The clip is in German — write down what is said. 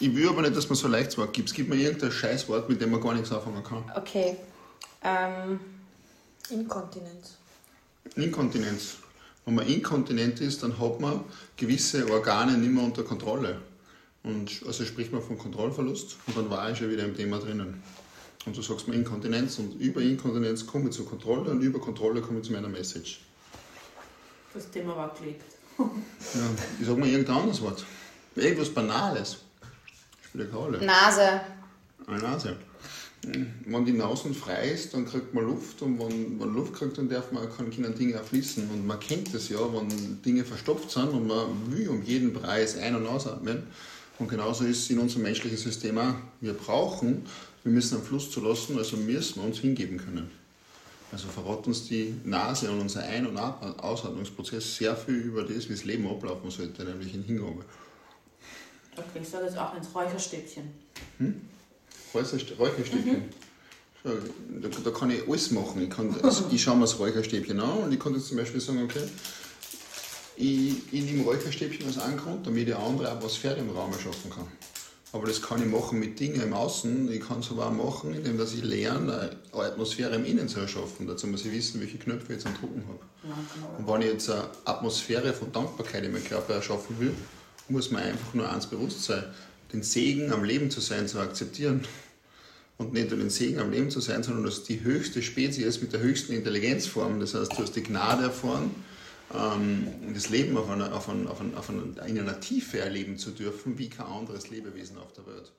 Ich will aber nicht, dass man so ein leichtes Wort gibt. Es gibt mir irgendein Scheißwort, mit dem man gar nichts anfangen kann. Okay. Ähm, Inkontinenz. Inkontinenz. Wenn man inkontinent ist, dann hat man gewisse Organe nicht mehr unter Kontrolle. Und also spricht man von Kontrollverlust und dann war ich schon wieder im Thema drinnen. Und du sagst mir Inkontinenz und über Inkontinenz komme ich zur Kontrolle und über Kontrolle komme ich zu meiner Message. Das Thema war gelegt. Ja, ich sag mal irgendein anderes Wort. Irgendwas Banales. Keine Rolle. Nase. Eine Nase. Wenn die Nase frei ist, dann kriegt man Luft und wenn man Luft kriegt, dann darf man, kann können Dinge auch fließen. Und man kennt das ja, wenn Dinge verstopft sind und man will um jeden Preis ein- und ausatmen. Und genauso ist es in unserem menschlichen System auch. Wir brauchen, wir müssen einen Fluss zulassen, also müssen wir uns hingeben können. Also verrät uns die Nase und unser Ein- und Ausatmungsprozess sehr viel über das, wie das Leben ablaufen sollte, nämlich in Hingabe. Okay, ich sage jetzt auch ins Räucherstäbchen. Räucherstäbchen. So, da, da kann ich alles machen. Ich, kann, also ich schaue mir das Räucherstäbchen an und ich kann jetzt zum Beispiel sagen, okay, ich, ich nehme Räucherstäbchen als einen Grund, damit ich eine andere Atmosphäre im Raum erschaffen kann. Aber das kann ich machen mit Dingen im Außen. Ich kann es aber auch machen, indem dass ich lerne, eine Atmosphäre im Innen zu erschaffen. Dazu muss ich wissen, welche Knöpfe ich jetzt am Drucken habe. Ja, genau. Und wenn ich jetzt eine Atmosphäre von Dankbarkeit in meinem Körper erschaffen will, muss man einfach nur eins bewusst sein, den Segen am Leben zu sein, zu akzeptieren. Und nicht nur den Segen am Leben zu sein, sondern dass die höchste Spezies mit der höchsten Intelligenzform, das heißt, du hast die Gnade erfahren, ähm, das Leben auf einer, auf, einer, auf, einer, auf einer, in einer Tiefe erleben zu dürfen, wie kein anderes Lebewesen auf der Welt.